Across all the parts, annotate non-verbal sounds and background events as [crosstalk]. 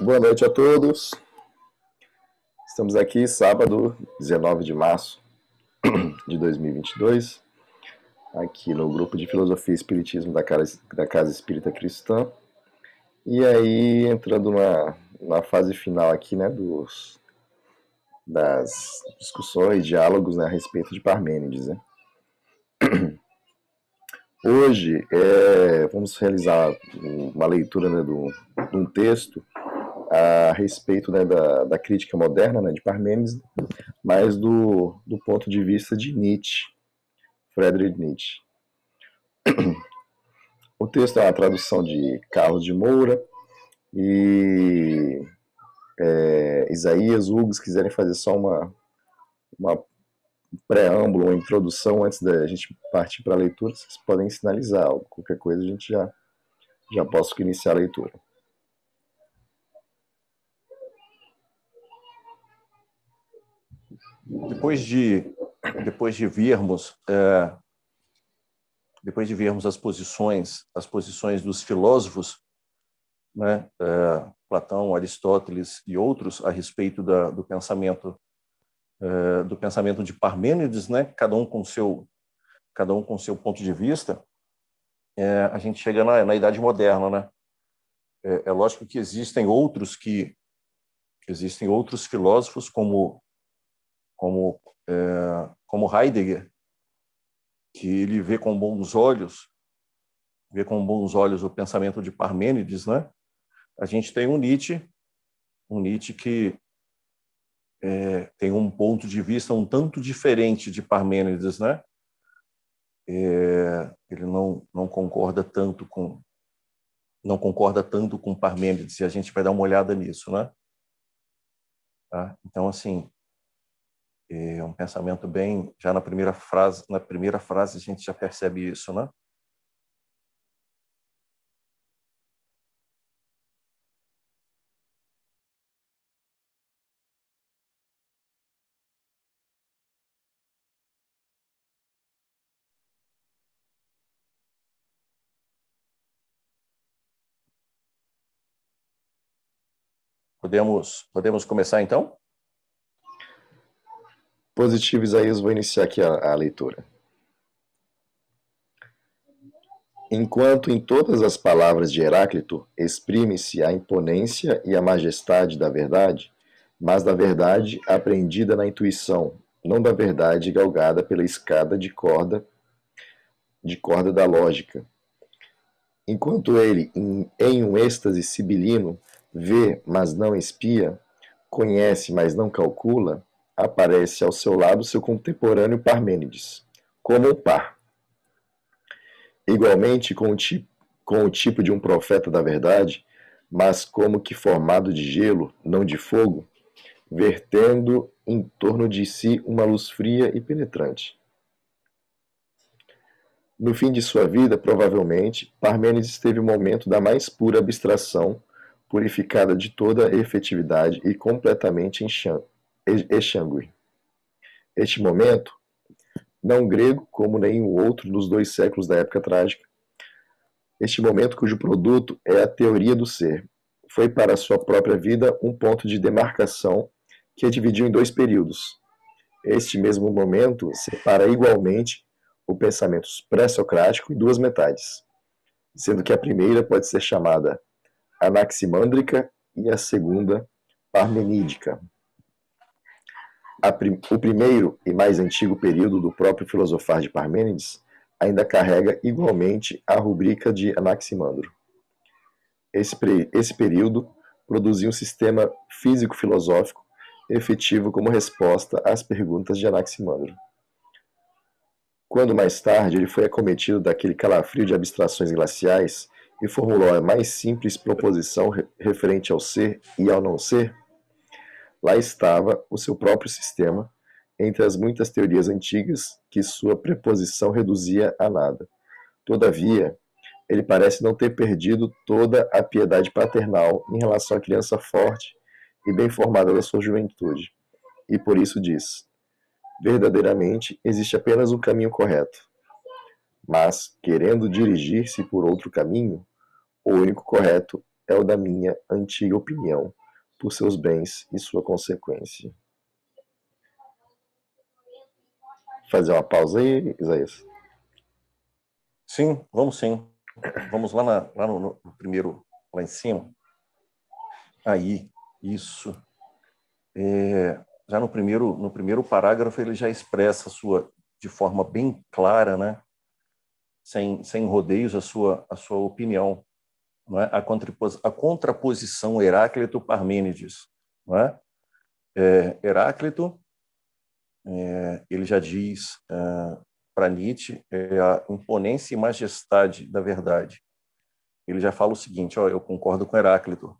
Boa noite a todos. Estamos aqui sábado, 19 de março de 2022, aqui no grupo de Filosofia e Espiritismo da Casa, da Casa Espírita Cristã. E aí, entrando na, na fase final aqui, né, dos, das discussões, diálogos né, a respeito de Parmênides, né? Hoje é, vamos realizar uma leitura né, do, de um texto a respeito né, da, da, crítica moderna né, de Parmênides, mas do, do ponto de vista de Nietzsche, Friedrich Nietzsche. O texto é uma tradução de Carlos de Moura e é, Isaías, Hugo, se quiserem fazer só uma, uma preâmbulo, uma introdução antes da gente partir para a leitura, vocês podem sinalizar. Qualquer coisa a gente já, já posso iniciar a leitura. Depois de, depois de vermos é, depois de vermos as posições as posições dos filósofos, né, é, Platão, Aristóteles e outros a respeito da, do pensamento é, do pensamento de Parmênides, né, cada um com seu cada um com seu ponto de vista, é, a gente chega na, na idade moderna, né? É, é lógico que existem outros que existem outros filósofos como como, é, como Heidegger, que ele vê com bons olhos, vê com bons olhos o pensamento de Parmênides, né? A gente tem um Nietzsche, um Nietzsche que é, tem um ponto de vista um tanto diferente de Parmênides, né? É, ele não não concorda tanto com não concorda tanto com Parmênides e a gente vai dar uma olhada nisso, né? Tá? Então assim é um pensamento bem, já na primeira frase, na primeira frase a gente já percebe isso, né? Podemos, podemos começar então? Positivo Isaías, vou iniciar aqui a, a leitura. Enquanto em todas as palavras de Heráclito exprime-se a imponência e a majestade da verdade, mas da verdade aprendida na intuição, não da verdade galgada pela escada de corda de corda da lógica. Enquanto ele, em, em um êxtase sibilino, vê, mas não espia, conhece, mas não calcula, aparece ao seu lado seu contemporâneo Parmênides, como um par. Igualmente com o, tipo, com o tipo de um profeta da verdade, mas como que formado de gelo, não de fogo, vertendo em torno de si uma luz fria e penetrante. No fim de sua vida, provavelmente, Parmênides teve o momento da mais pura abstração, purificada de toda efetividade e completamente exangue. Este momento, não grego como nenhum outro dos dois séculos da época trágica, este momento cujo produto é a teoria do ser, foi para sua própria vida um ponto de demarcação que a dividiu em dois períodos. Este mesmo momento separa igualmente o pensamento pré-socrático em duas metades, sendo que a primeira pode ser chamada anaximândrica e a segunda parmenídica prim, o primeiro e mais antigo período do próprio filosofar de Parmênides ainda carrega igualmente a rubrica de Anaximandro. Esse, esse período produziu um sistema físico-filosófico efetivo como resposta às perguntas de Anaximandro. Quando mais tarde ele foi acometido daquele calafrio de abstrações glaciais e formulou a mais simples proposição referente ao ser e ao não ser, Lá estava o seu próprio sistema, entre as muitas teorias antigas que sua preposição reduzia a nada. Todavia, ele parece não ter perdido toda a piedade paternal em relação à criança forte e bem formada da sua juventude. E por isso diz: verdadeiramente existe apenas um caminho correto. Mas, querendo dirigir-se por outro caminho, o único correto é o da minha antiga opinião, por seus bens e sua consequência. Fazer uma pausa aí, Isaías? Sim, vamos sim. Vamos lá, na, lá no, no, primeiro, lá em cima. Aí, isso. É, já no primeiro, no primeiro parágrafo ele já expressa sua, de forma bem clara, né? Sem, sem rodeios, a sua, a sua opinião. Não é? a, a contraposição Heráclito-Parmênides. É? É, Heráclito, é, ele já diz é, para Nietzsche é a imponência e majestade da verdade. Ele já fala o seguinte: ó, eu concordo com Heráclito.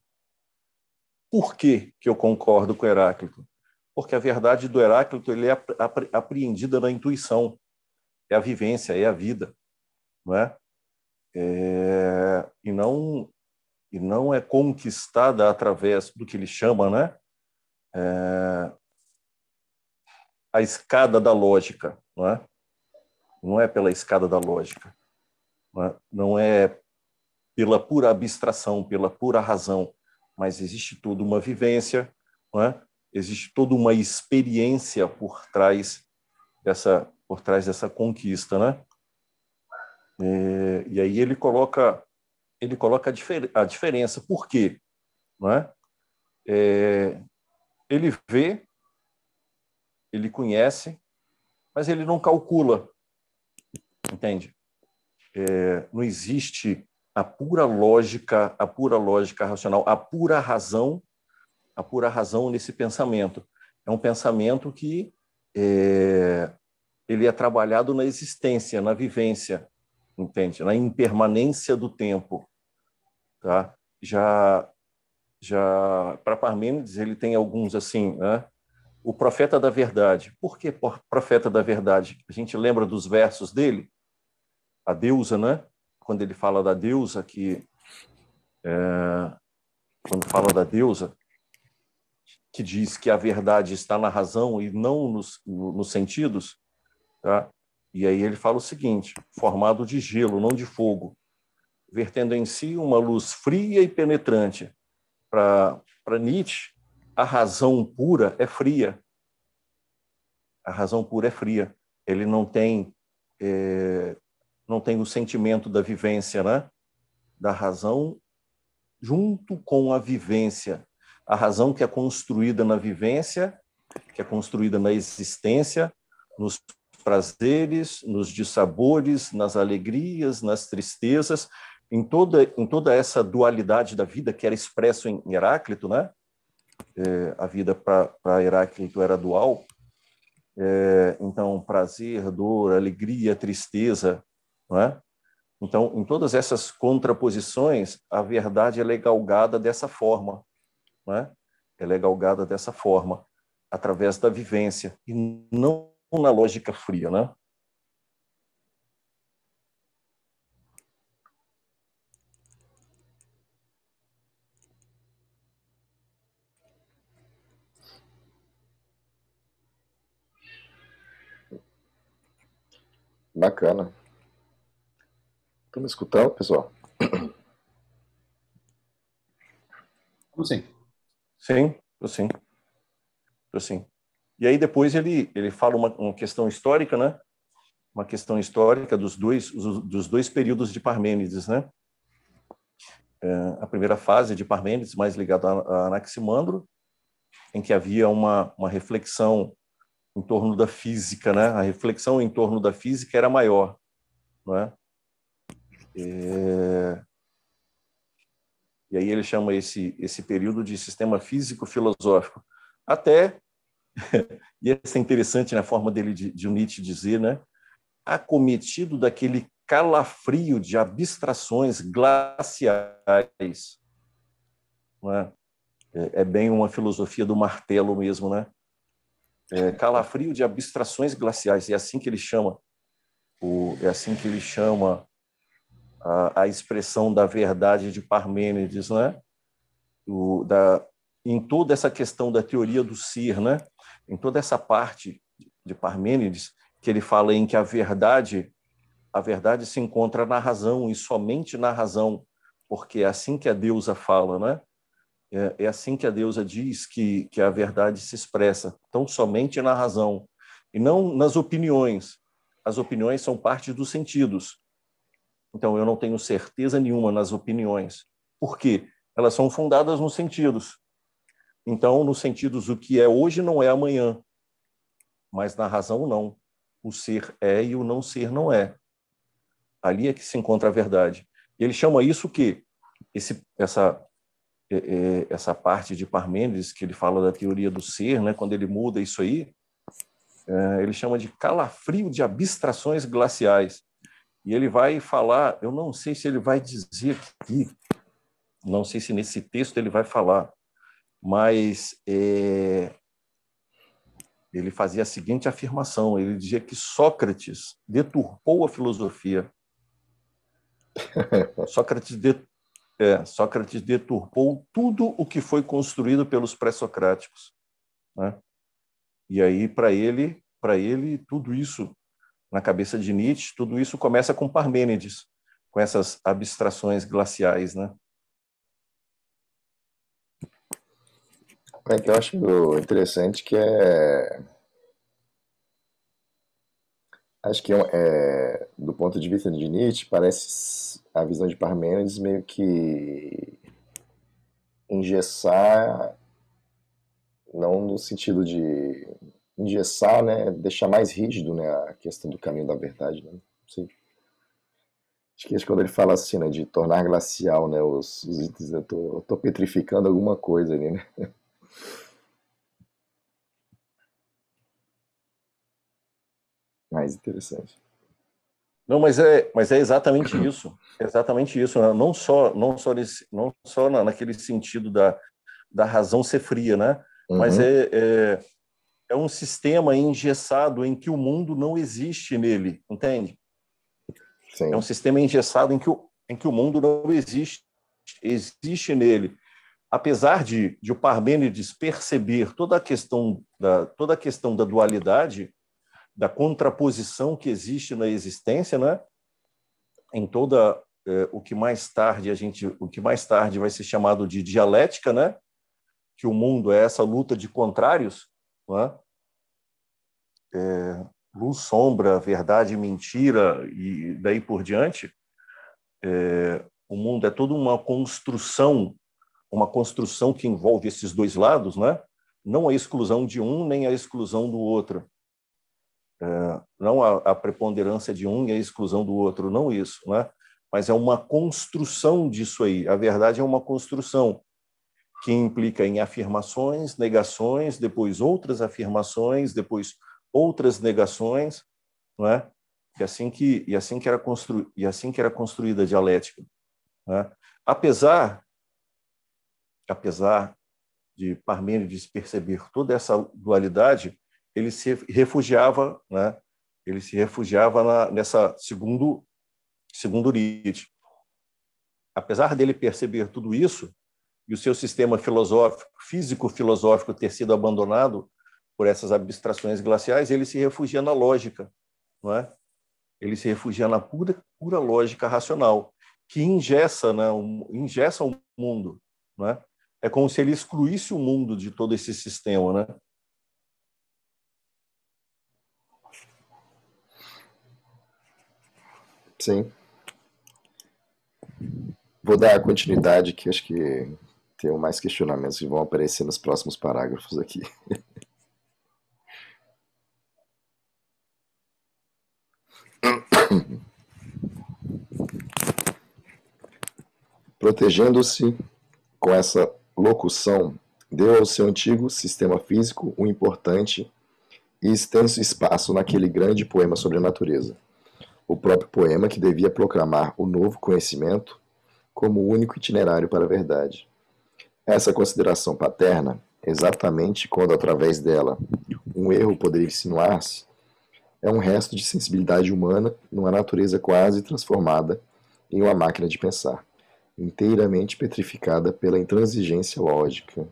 Por que, que eu concordo com Heráclito? Porque a verdade do Heráclito ele é apreendida na intuição, é a vivência, é a vida não é? é? e não e não é conquistada através do que ele chama, né? É, a escada da lógica, não é? Não é pela escada da lógica, não é, não é pela pura abstração, pela pura razão, mas existe toda uma vivência, não é? Existe toda uma experiência por trás dessa por trás dessa conquista, né? É, e aí ele coloca ele coloca a, difer a diferença. Por quê? Não é? é? ele vê, ele conhece, mas ele não calcula. Entende? É, não existe a pura lógica, a pura lógica racional, a pura razão, a pura razão nesse pensamento. É um pensamento que é, ele é trabalhado na existência, na vivência, entende? Na impermanência do tempo, tá? Já já para Parmênides ele tem alguns assim, né? O profeta da verdade. Por que profeta da verdade? A gente lembra dos versos dele, a deusa, né? Quando ele fala da deusa que é, quando fala da deusa que diz que a verdade está na razão e não nos, nos sentidos, tá? E aí ele fala o seguinte: formado de gelo, não de fogo, vertendo em si uma luz fria e penetrante. Para Nietzsche, a razão pura é fria. A razão pura é fria. Ele não tem é, não tem o sentimento da vivência, né? Da razão junto com a vivência. A razão que é construída na vivência, que é construída na existência, nos prazeres, nos dissabores, nas alegrias, nas tristezas, em toda, em toda essa dualidade da vida que era expresso em Heráclito, né? É, a vida para Heráclito era dual. É, então, prazer, dor, alegria, tristeza, não é? Então, em todas essas contraposições, a verdade é galgada dessa forma, não é? Ela é galgada dessa forma, através da vivência, e não na lógica fria, né? Bacana. Estão me escutando, pessoal? Sim. Sim, eu sim. Eu sim. E aí depois ele, ele fala uma, uma questão histórica, né? Uma questão histórica dos dois, dos dois períodos de Parmênides, né? É, a primeira fase de Parmênides, mais ligada a, Anaximandro, em que havia uma, uma reflexão em torno da física, né? A reflexão em torno da física era maior, não é? é... E aí ele chama esse esse período de sistema físico filosófico, até e essa é interessante na forma dele de, de Nietzsche dizer, né? Acometido daquele calafrio de abstrações glaciais. É? É, é bem uma filosofia do martelo mesmo, né? É, calafrio de abstrações glaciais, é assim que ele chama, o, é assim que ele chama a, a expressão da verdade de Parmênides, né? O, da, em toda essa questão da teoria do ser, né? Em toda essa parte de Parmênides, que ele fala em que a verdade, a verdade se encontra na razão e somente na razão. porque é assim que a deusa fala, né? É, é assim que a deusa diz que, que a verdade se expressa, tão somente na razão, e não nas opiniões. As opiniões são parte dos sentidos. Então, eu não tenho certeza nenhuma nas opiniões. Por quê? Elas são fundadas nos sentidos. Então, nos sentidos, o que é hoje não é amanhã, mas na razão, não. O ser é e o não ser não é. Ali é que se encontra a verdade. Ele chama isso que esse, essa é, é, essa parte de Parmênides que ele fala da teoria do ser, né? Quando ele muda isso aí, é, ele chama de calafrio de abstrações glaciais. E ele vai falar, eu não sei se ele vai dizer aqui, não sei se nesse texto ele vai falar, mas é, ele fazia a seguinte afirmação: ele dizia que Sócrates deturpou a filosofia. [laughs] Sócrates, de, é, Sócrates deturpou tudo o que foi construído pelos pré-socráticos. Né? E aí, para ele, para ele, tudo isso, na cabeça de Nietzsche, tudo isso começa com Parmênides, com essas abstrações glaciais, né? É que eu acho interessante que é. Acho que é, do ponto de vista de Nietzsche, parece a visão de Parmênides meio que engessar, não no sentido de engessar, né, deixar mais rígido, né, a questão do caminho da verdade, né? Sim. Acho que, acho que quando ele fala assim, né, de tornar glacial, né, os, os itens, eu tô, eu tô petrificando alguma coisa ali, né? Mais interessante. Não, mas é, mas é exatamente [clears throat] isso, é exatamente isso. Né? Não só, não só, nesse, não só na, naquele sentido da, da razão ser fria, né? Uhum. Mas é, é, é um sistema engessado em que o mundo não existe nele, entende? Sim. É um sistema engessado em que o, em que o mundo não existe, existe nele. Apesar de, de o Parmênides perceber toda a questão da toda a questão da dualidade, da contraposição que existe na existência, né? Em toda é, o que mais tarde a gente, o que mais tarde vai ser chamado de dialética, né? Que o mundo é essa luta de contrários, né? É, luz, sombra, verdade, mentira e daí por diante. É, o mundo é toda uma construção, uma construção que envolve esses dois lados, né? Não a exclusão de um nem a exclusão do outro é, não a, a, preponderância de um e a exclusão do outro, não isso, né? mas é uma construção disso aí. A verdade é uma construção que implica em afirmações, negações, depois outras afirmações, depois outras negações, não é? E assim que e assim que era constru, e assim que era construída a dialética, né? Apesar apesar de Parmênides perceber toda essa dualidade, ele se refugiava, né? Ele se refugiava na, nessa segundo segundo Nietzsche. Apesar dele perceber tudo isso e o seu sistema filosófico, físico-filosófico ter sido abandonado por essas abstrações glaciais, ele se refugia na lógica, não é? Ele se refugia na pura, pura lógica racional, que ingessa, né, ingessa o mundo, não é? É como se ele excluísse o mundo de todo esse sistema, né? Sim. Vou dar continuidade que acho que tem mais questionamentos que vão aparecer nos próximos parágrafos aqui. Protegendo-se com essa locução, deu ao seu antigo sistema físico um importante e extenso espaço naquele grande poema sobre a natureza. O próprio poema que devia proclamar o novo conhecimento como o único itinerário para a verdade. Essa consideração paterna, exatamente quando através dela um erro poderia insinuar-se, é um resto de sensibilidade humana numa natureza quase transformada em uma máquina de pensar, inteiramente petrificada pela intransigência lógica.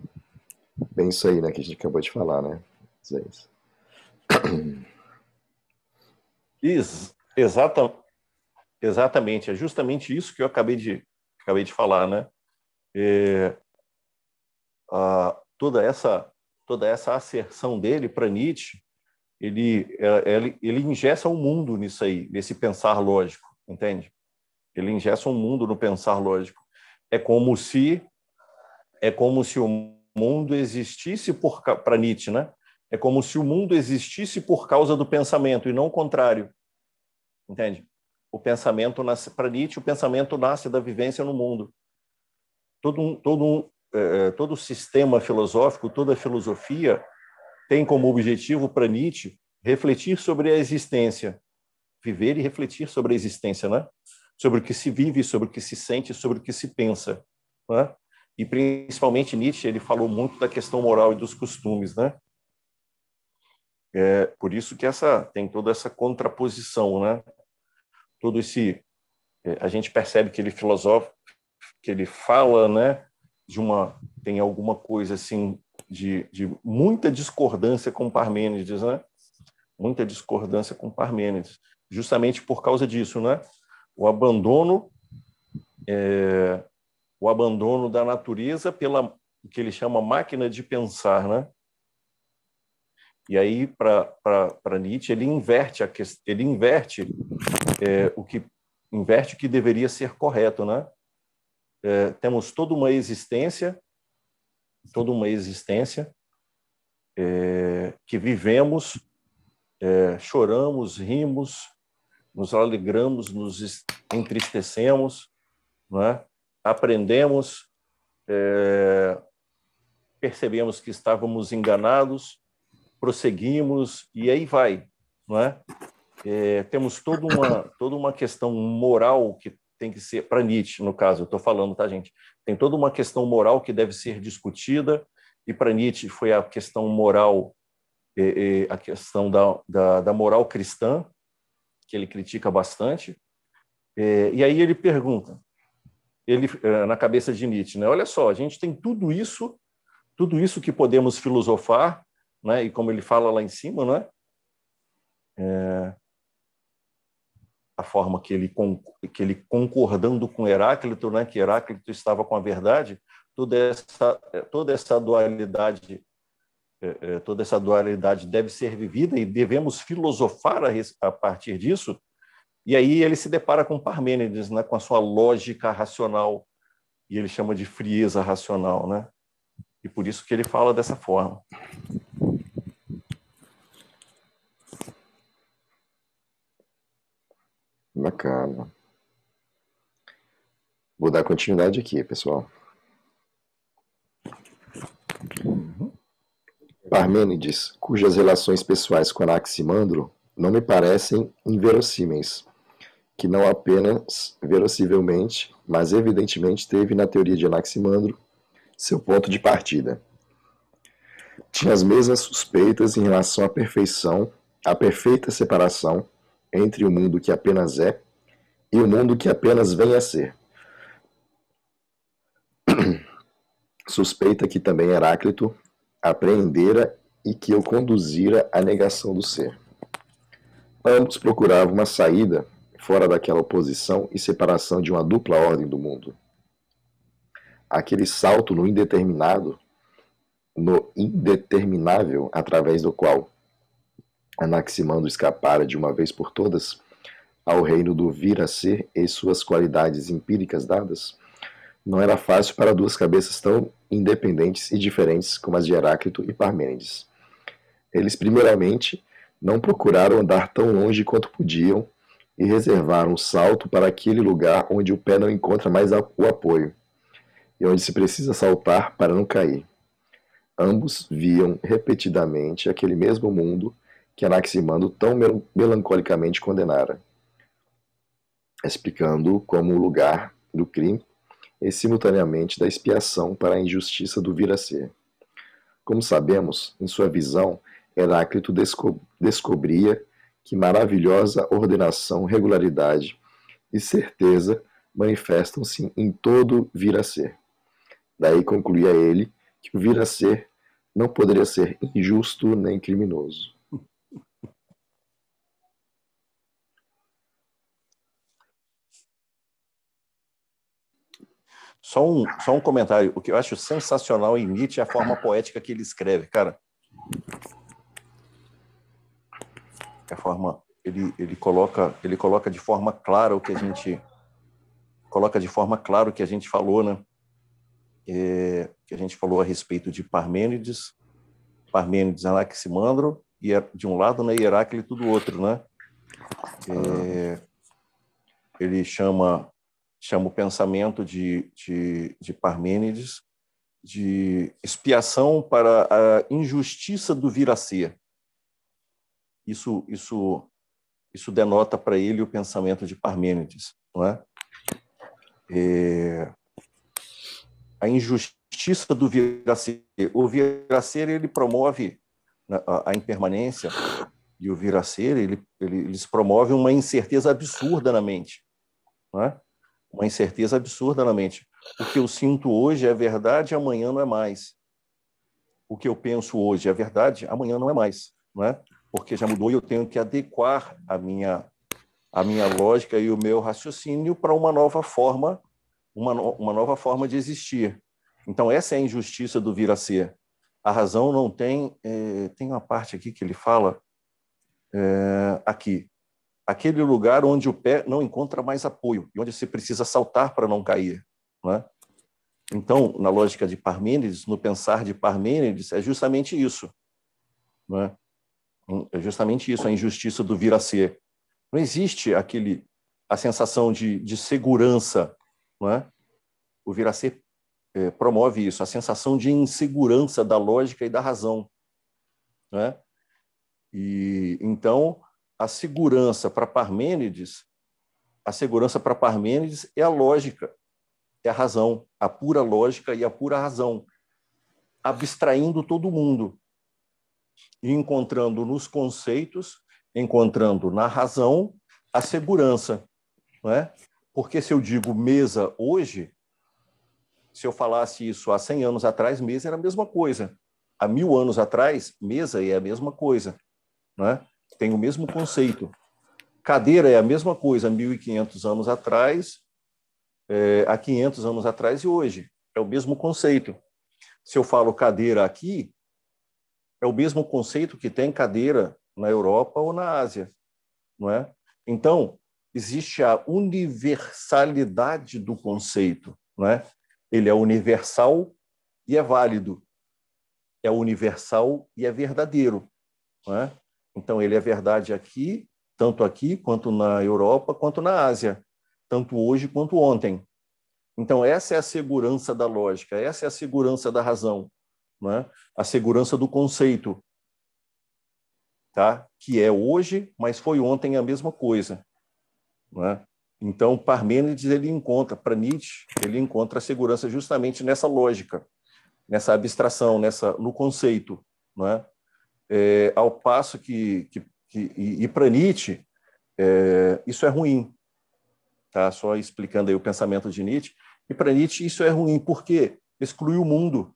Bem isso aí, né, que a gente acabou de falar, né? Isso. Isso. Exata, exatamente, é justamente isso que eu acabei de acabei de falar, né? É, a, toda essa toda essa asserção dele para Nietzsche, ele, é, ele ele ingessa o um mundo nisso aí, nesse pensar lógico, entende? Ele ingessa um mundo no pensar lógico. É como se é como se o mundo existisse por para Nietzsche, né? É como se o mundo existisse por causa do pensamento e não o contrário. Entende? O pensamento nasce para Nietzsche, o pensamento nasce da vivência no mundo. Todo um, todo um, é, é todo sistema filosófico, toda filosofia tem como objetivo para Nietzsche refletir sobre a existência, viver e refletir sobre a existência, né? Sobre o que se vive, sobre o que se sente, sobre o que se pensa, né? E principalmente Nietzsche, ele falou muito da questão moral e dos costumes, né? É por isso que essa tem toda essa contraposição, né? Todo esse é, a gente percebe que ele filosofa, que ele fala, né, de uma tem alguma coisa assim de, de muita discordância com Parmênides, né? Muita discordância com Parmênides, justamente por causa disso, né? O abandono é, o abandono da natureza pela que ele chama máquina de pensar, né? E aí para Nietzsche ele inverte a ele inverte é, o que inverte o que deveria ser correto, né? É, temos toda uma existência, toda uma existência é, que vivemos, é, choramos, rimos, nos alegramos, nos entristecemos, é? aprendemos, é, percebemos que estávamos enganados, prosseguimos e aí vai, não é? é temos toda uma [coughs] toda uma questão moral que tem que ser para Nietzsche, no caso, eu estou falando, tá, gente? Tem toda uma questão moral que deve ser discutida e para Nietzsche foi a questão moral, é, é, a questão da, da, da, moral cristã que ele critica bastante. É, e aí ele pergunta: ele eh, na cabeça de Nietzsche, né? Olha só, a gente tem tudo isso, tudo isso que podemos filosofar, né? E como ele fala lá em cima, né? É, a forma que ele que ele concordando com Heráclito, né? Que Heráclito estava com a verdade, toda essa toda essa dualidade eh, toda essa dualidade deve ser vivida e devemos filosofar a, a partir disso e aí ele se depara com Parmênides, né, com a sua lógica racional, e ele chama de frieza racional, né? E por isso que ele fala dessa forma. Bacana. Vou dar continuidade aqui, pessoal. Parmênides, cujas relações pessoais com Anaximandro não me parecem inverossímeis, que não apenas verossivelmente, mas evidentemente teve na teoria de Anaximandro seu ponto de partida. Tinha as mesmas suspeitas em relação à perfeição, à perfeita separação entre o mundo que apenas é e o mundo que apenas vem a ser. [clears throat] Suspeita que também Heráclito apreendera e que o conduzira à negação do ser. Ambos procuravam uma saída fora daquela oposição e separação de uma dupla ordem do mundo. Aquele salto no indeterminado, no indeterminável, através do qual Anaximandro escapara de uma vez por todas ao reino do vir a ser e suas qualidades empíricas dadas, não era fácil para duas cabeças tão independentes e diferentes como as de Heráclito e Parmênides. Eles, primeiramente, não procuraram andar tão longe quanto podiam e reservar um salto para aquele lugar onde o pé não encontra mais o apoio e onde se precisa saltar para não cair. Ambos viam repetidamente aquele mesmo mundo que Anaximandro tão melancolicamente condenara, explicando como o lugar do crime e simultaneamente da expiação para a injustiça do vir a ser. Como sabemos, em sua visão, Heráclito desco descobria que maravilhosa ordenação, regularidade e certeza manifestam-se em todo vir a ser. Daí concluía ele que o vir a ser não poderia ser injusto nem criminoso. Só um, só um comentário. O que eu acho sensacional em Nietzsche é a forma poética que ele escreve, cara. É a forma ele, ele coloca ele coloca de forma clara o que a gente coloca de forma clara o que a gente falou, né? É, que a gente falou a respeito de Parmênides, Parmênides, Anaximandro, e de um lado, né, Heráclito do outro, né? É, ele chama chama o pensamento de, de, de Parmênides de expiação para a injustiça do vir a ser. Isso, isso, isso denota para ele o pensamento de Parmênides, não é? é a injustiça do vir a ser. O vir a ser ele promove né, a, a impermanência e o vir a ser ele, ele, eles promovem uma incerteza absurda na mente, não é? Uma incerteza absurda na mente. O que eu sinto hoje é verdade, amanhã não é mais. O que eu penso hoje é verdade, amanhã não é mais, não é? Porque já mudou e eu tenho que adequar a minha a minha lógica e o meu raciocínio para uma nova forma, uma, no, uma nova forma de existir. Então essa é a injustiça do vir a ser. A razão não tem é, tem uma parte aqui que ele fala é, aqui aquele lugar onde o pé não encontra mais apoio e onde se precisa saltar para não cair. Não é? Então, na lógica de Parmênides, no pensar de Parmênides, é justamente isso. Não é? justamente isso, a injustiça do vir a ser. Não existe aquele a sensação de, de segurança. Não é? O vir a ser é, promove isso, a sensação de insegurança da lógica e da razão. Não é? E então a segurança para Parmênides, a segurança para Parmênides é a lógica, é a razão, a pura lógica e a pura razão, abstraindo todo mundo e encontrando nos conceitos, encontrando na razão a segurança, não é? Porque se eu digo mesa hoje, se eu falasse isso há 100 anos atrás, mesa era a mesma coisa. Há mil anos atrás, mesa é a mesma coisa, não é? Tem o mesmo conceito. Cadeira é a mesma coisa há 1.500 anos atrás, é, há 500 anos atrás e hoje. É o mesmo conceito. Se eu falo cadeira aqui, é o mesmo conceito que tem cadeira na Europa ou na Ásia, não é? Então, existe a universalidade do conceito, não é? Ele é universal e é válido. É universal e é verdadeiro, não é? Então, ele é verdade aqui, tanto aqui, quanto na Europa, quanto na Ásia, tanto hoje quanto ontem. Então, essa é a segurança da lógica, essa é a segurança da razão, né? a segurança do conceito, tá? que é hoje, mas foi ontem a mesma coisa. Né? Então, Parmênides ele encontra, para Nietzsche, ele encontra a segurança justamente nessa lógica, nessa abstração, nessa no conceito. Né? É, ao passo que, que, que e, e para Nietzsche, é, isso é ruim. Tá? Só explicando aí o pensamento de Nietzsche. E para Nietzsche isso é ruim, porque exclui o mundo.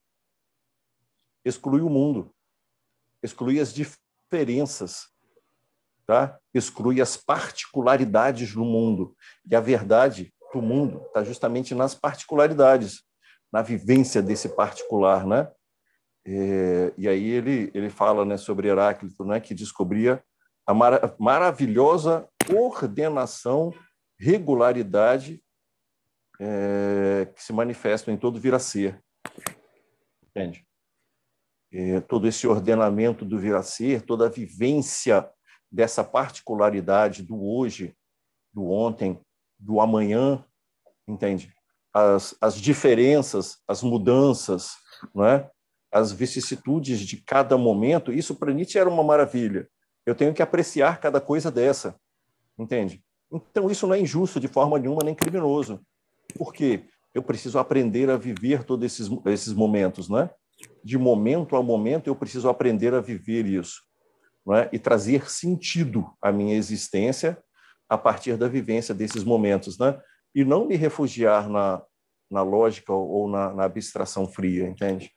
Exclui o mundo. Exclui as diferenças. Tá? Exclui as particularidades do mundo. E a verdade do mundo está justamente nas particularidades, na vivência desse particular, né? É, e aí ele, ele fala né, sobre Heráclito, né, que descobria a mar maravilhosa ordenação, regularidade é, que se manifestam em todo vir a ser. Entende? É, todo esse ordenamento do vir a ser, toda a vivência dessa particularidade do hoje, do ontem, do amanhã, entende? As, as diferenças, as mudanças, não é? As vicissitudes de cada momento, isso para Nietzsche era uma maravilha. Eu tenho que apreciar cada coisa dessa, entende? Então isso não é injusto de forma nenhuma nem criminoso. Por quê? Eu preciso aprender a viver todos esses, esses momentos, né? De momento a momento eu preciso aprender a viver isso, não é? E trazer sentido à minha existência a partir da vivência desses momentos, né? E não me refugiar na, na lógica ou na, na abstração fria, entende?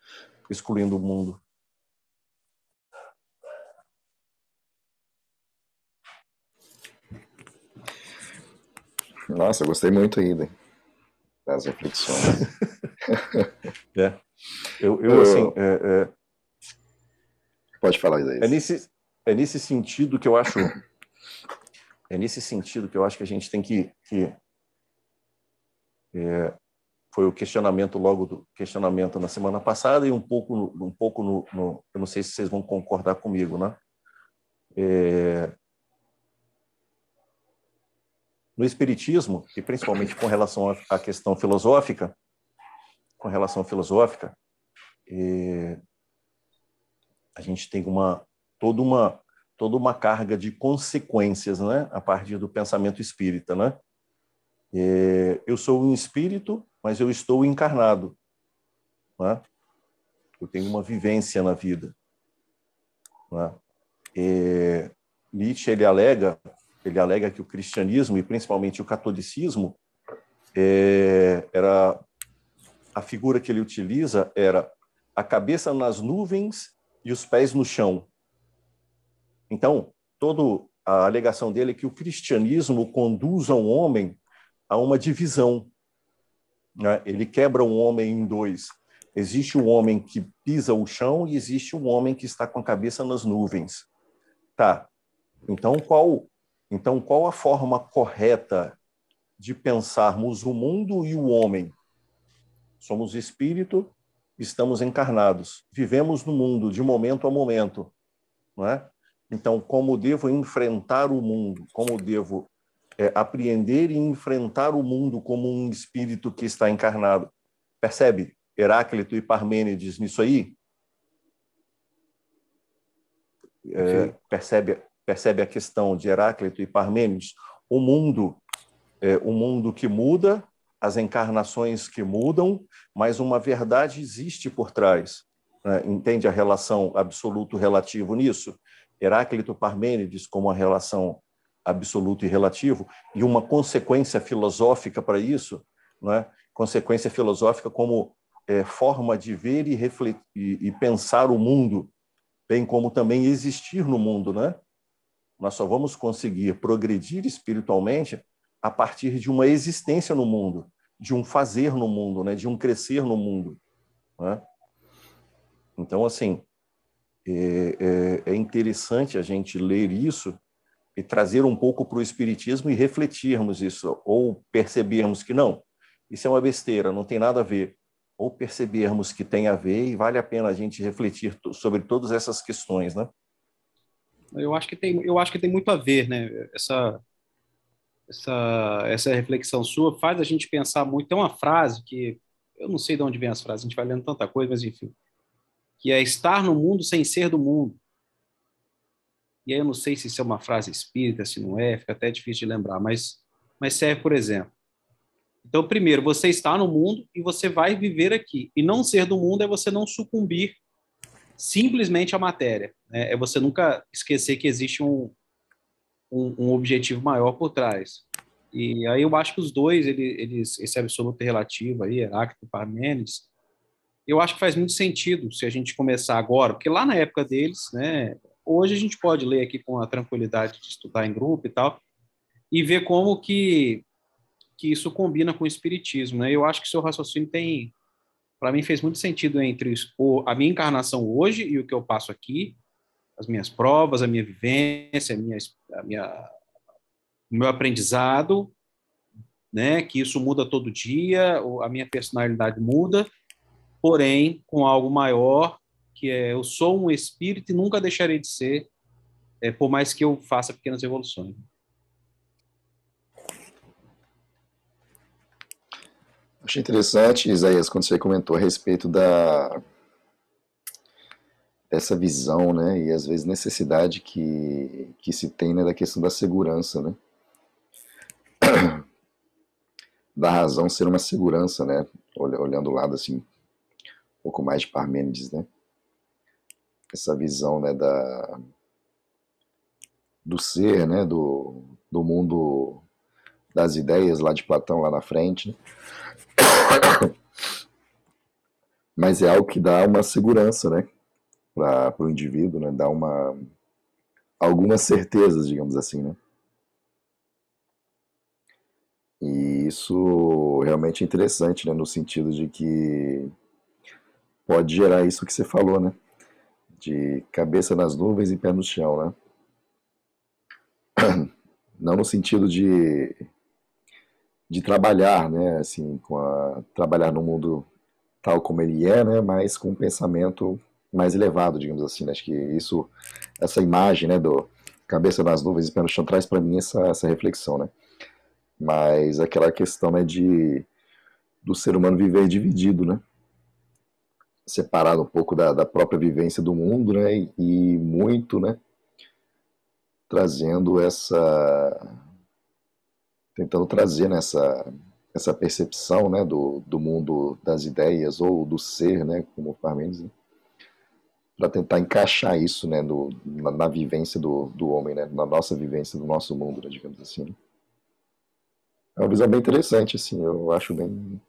Excluindo o mundo. Nossa, gostei muito ainda. das reflexões. [laughs] é. Eu, eu, assim. É, é... Pode falar, Isaías. É nesse, é nesse sentido que eu acho. É nesse sentido que eu acho que a gente tem que. que é, foi o questionamento logo do questionamento na semana passada e um pouco, um pouco no, no eu não sei se vocês vão concordar comigo, né? É, no espiritismo e principalmente com relação à questão filosófica, com relação filosófica, é, a gente tem uma toda uma toda uma carga de consequências, né, a partir do pensamento espírita, né? É, eu sou um espírito, mas eu estou encarnado, né? Eu tenho uma vivência na vida? É, Nietzsche ele alega ele alega que o cristianismo e principalmente o catolicismo é, era a figura que ele utiliza era a cabeça nas nuvens e os pés no chão. Então, toda a alegação dele é que o cristianismo conduz ao homem a uma divisão. Né? Ele quebra um homem em dois. Existe o um homem que pisa o chão e existe o um homem que está com a cabeça nas nuvens. Tá. Então, qual então, qual a forma correta de pensarmos o mundo e o homem? Somos espírito, estamos encarnados, vivemos no mundo de momento a momento, não é? Então, como devo enfrentar o mundo? Como devo é, apreender e enfrentar o mundo como um espírito que está encarnado? Percebe Heráclito e Parmênides nisso aí? É, percebe percebe a questão de Heráclito e Parmênides, o mundo, é, o mundo que muda, as encarnações que mudam, mas uma verdade existe por trás. Né? Entende a relação absoluto-relativo nisso? Heráclito Parmênides como a relação absoluto e relativo, e uma consequência filosófica para isso, né? consequência filosófica como é, forma de ver e, refletir, e, e pensar o mundo, bem como também existir no mundo, né? Nós só vamos conseguir progredir espiritualmente a partir de uma existência no mundo, de um fazer no mundo, né? de um crescer no mundo. Né? Então, assim, é, é, é interessante a gente ler isso e trazer um pouco para o Espiritismo e refletirmos isso, ou percebermos que não, isso é uma besteira, não tem nada a ver, ou percebermos que tem a ver e vale a pena a gente refletir sobre todas essas questões, né? Eu acho que tem, eu acho que tem muito a ver, né? Essa, essa, essa reflexão sua faz a gente pensar muito. Tem uma frase que eu não sei de onde vem as frases, a gente vai lendo tanta coisa, mas enfim, que é estar no mundo sem ser do mundo. E aí eu não sei se isso é uma frase espírita, se não é, fica até difícil de lembrar, mas, mas serve, por exemplo. Então, primeiro, você está no mundo e você vai viver aqui. E não ser do mundo é você não sucumbir simplesmente a matéria. Né? É você nunca esquecer que existe um, um, um, objetivo maior por trás. E aí eu acho que os dois, eles, eles esse absoluto relativo aí, Heráclito e Parmênides, eu acho que faz muito sentido se a gente começar agora, porque lá na época deles, né, hoje a gente pode ler aqui com a tranquilidade de estudar em grupo e tal, e ver como que, que isso combina com o espiritismo, né? Eu acho que seu raciocínio tem, para mim fez muito sentido entre o, a minha encarnação hoje e o que eu passo aqui, as minhas provas, a minha vivência, a minha, a minha, o meu aprendizado, né, que isso muda todo dia, a minha personalidade muda, porém com algo maior, que é eu sou um espírito e nunca deixarei de ser, é, por mais que eu faça pequenas evoluções. Achei interessante, Isaías, quando você comentou a respeito da dessa visão, né, e às vezes necessidade que, que se tem né, da questão da segurança, né, [coughs] da razão ser uma segurança, né, olhando o lado assim, um pouco mais de Parmênides, né, essa visão, né, da do ser, né, do, do mundo das ideias lá de Platão lá na frente, né? [coughs] Mas é algo que dá uma segurança, né? Para o indivíduo, né? Dá uma. algumas certezas, digamos assim, né? E isso realmente é interessante, né, no sentido de que pode gerar isso que você falou, né? De cabeça nas nuvens e pé no chão, né? [clears throat] Não no sentido de, de trabalhar, né? Assim, com a, trabalhar no mundo tal como ele é, né? Mas com um pensamento mais elevado, digamos assim. Né? Acho que isso, essa imagem, né, do cabeça nas nuvens e pé no chão traz para mim essa, essa reflexão, né? Mas aquela questão, né, de do ser humano viver dividido, né? Separado um pouco da, da própria vivência do mundo, né, e, e muito, né, trazendo essa, tentando trazer nessa essa percepção, né, do, do mundo das ideias ou do ser, né, como o Parmenides, né, para tentar encaixar isso, né, do, na, na, vivência do, do homem, né, na nossa vivência do nosso mundo, né, digamos assim. Né. É uma visão bem interessante, assim, eu acho bem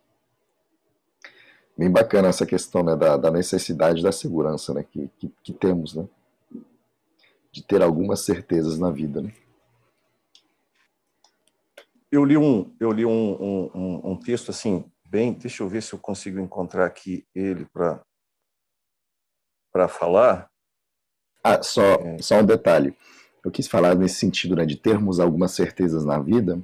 bem bacana essa questão né, da, da necessidade da segurança né, que, que, que, temos, né? De ter algumas certezas na vida, né? Eu li um, eu li um, um, um texto assim, bem, deixa eu ver se eu consigo encontrar aqui ele para para falar. Ah, só, é... só um detalhe. Eu quis falar nesse sentido, né, de termos algumas certezas na vida,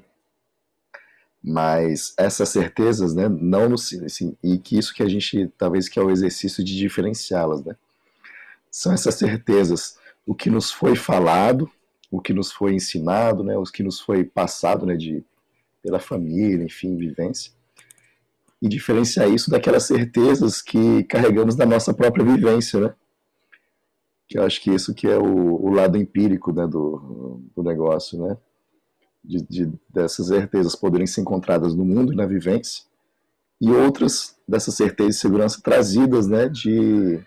mas essas certezas, né, não no, assim, e que isso que a gente talvez que é o exercício de diferenciá-las, né? São essas certezas, o que nos foi falado, o que nos foi ensinado, né, o que nos foi passado, né, de pela família, enfim, vivência, e diferenciar isso daquelas certezas que carregamos da nossa própria vivência, né? Que eu acho que isso que é o, o lado empírico, né, do, do negócio, né? De, de, dessas certezas poderem ser encontradas no mundo e na vivência, e outras dessas certezas e segurança trazidas né, de,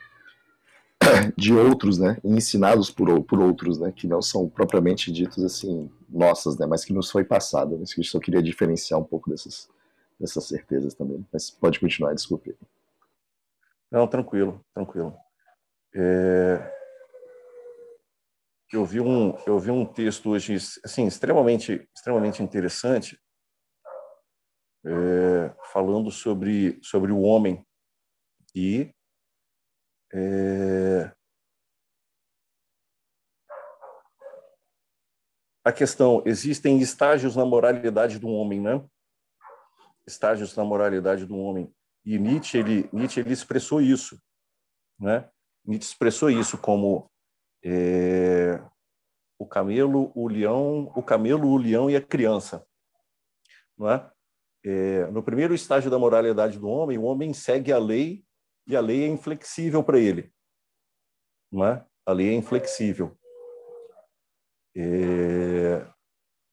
[coughs] de outros, né, ensinados por, por outros, né, que não são propriamente ditos assim nossas, né, mas que nos foi passado. Né, só queria diferenciar um pouco dessas, dessas certezas também. Mas pode continuar, desculpe. Não, tranquilo, tranquilo. É, eu vi um eu vi um texto hoje assim extremamente extremamente interessante é, falando sobre sobre o homem e é, a questão existem estágios na moralidade do homem né? Estágios na moralidade do homem. E Nietzsche ele Nietzsche ele expressou isso né? Nietzsche expressou isso como é, o camelo, o leão, o camelo, o leão e a criança, não é? é? no primeiro estágio da moralidade do homem, o homem segue a lei e a lei é inflexível para ele, não é? A lei é inflexível. É,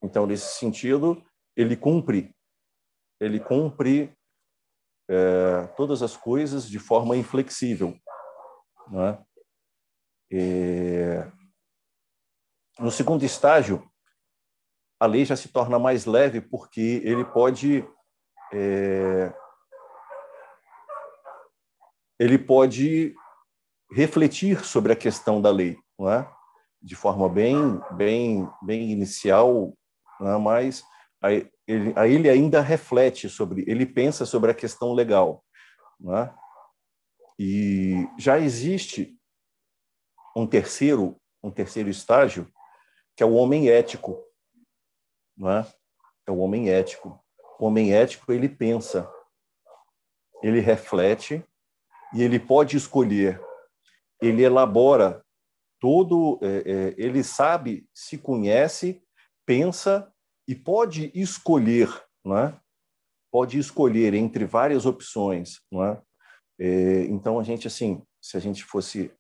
então, nesse sentido, ele cumpre, ele cumpre é, todas as coisas de forma inflexível, não é? É... No segundo estágio, a lei já se torna mais leve porque ele pode é... ele pode refletir sobre a questão da lei, não é? de forma bem bem bem inicial, é? mas aí ele, aí ele ainda reflete sobre, ele pensa sobre a questão legal, é? E já existe um terceiro, um terceiro estágio, que é o homem ético, não é? É o homem ético. O homem ético ele pensa, ele reflete e ele pode escolher. Ele elabora todo, é, é, ele sabe, se conhece, pensa e pode escolher, não é? Pode escolher entre várias opções, não é? é então a gente assim, se a gente fosse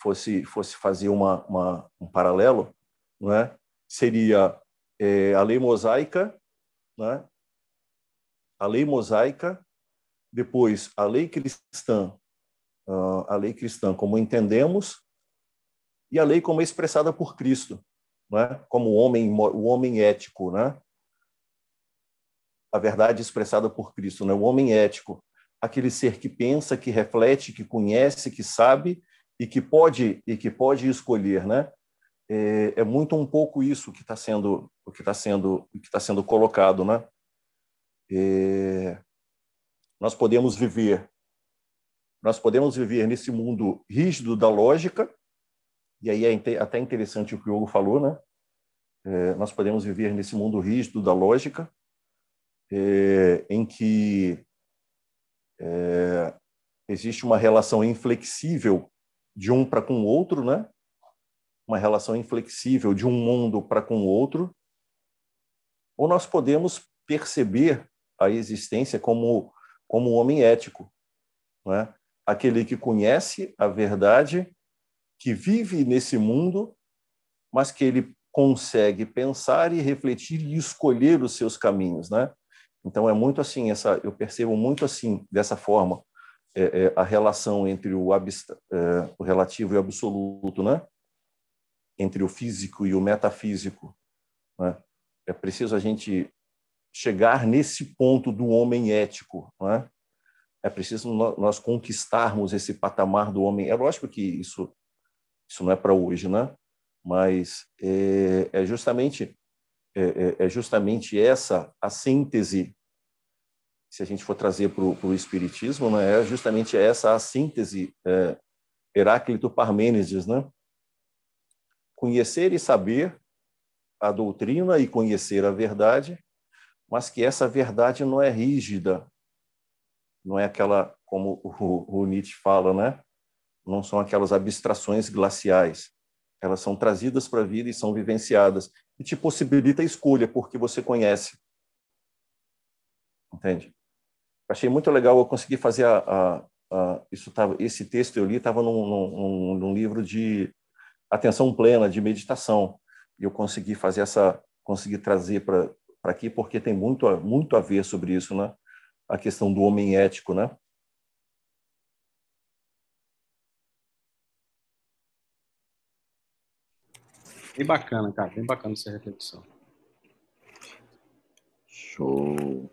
fosse fosse fazer uma, uma um paralelo, não é? Seria é, a lei mosaica, é? A lei mosaica, depois a lei cristã, uh, a lei cristã como entendemos e a lei como expressada por Cristo, não é? Como o homem o homem ético, né? A verdade expressada por Cristo, né? O homem ético, aquele ser que pensa, que reflete, que conhece, que sabe e que pode e que pode escolher, né? É, é muito um pouco isso que está sendo o que está sendo o que está sendo colocado, né? é, nós podemos viver nós podemos viver nesse mundo rígido da lógica, e aí é até interessante o que o Hugo falou, né? É, nós podemos viver nesse mundo rígido da lógica, é, em que é, existe uma relação inflexível de um para com o outro, né? Uma relação inflexível de um mundo para com o outro. Ou nós podemos perceber a existência como como um homem ético, né? Aquele que conhece a verdade, que vive nesse mundo, mas que ele consegue pensar e refletir e escolher os seus caminhos, né? Então é muito assim essa, eu percebo muito assim dessa forma é, é, a relação entre o, é, o relativo e o absoluto, né? Entre o físico e o metafísico. Né? É preciso a gente chegar nesse ponto do homem ético, né? É preciso nós conquistarmos esse patamar do homem. É lógico que isso isso não é para hoje, né? Mas é, é justamente é, é justamente essa a síntese se a gente for trazer para o espiritismo, né, é justamente essa a síntese é, Heráclito Parmênides, né? Conhecer e saber a doutrina e conhecer a verdade, mas que essa verdade não é rígida, não é aquela como o, o Nietzsche fala, né? Não são aquelas abstrações glaciais. Elas são trazidas para a vida e são vivenciadas e te possibilita a escolha porque você conhece. Entende? Achei muito legal eu consegui fazer a, a, a isso tava, esse texto eu li estava num, num, num, livro de atenção plena de meditação e eu consegui fazer essa consegui trazer para para aqui porque tem muito a, muito a ver sobre isso né a questão do homem ético né Bem bacana, cara, bem bacana essa reflexão. Show.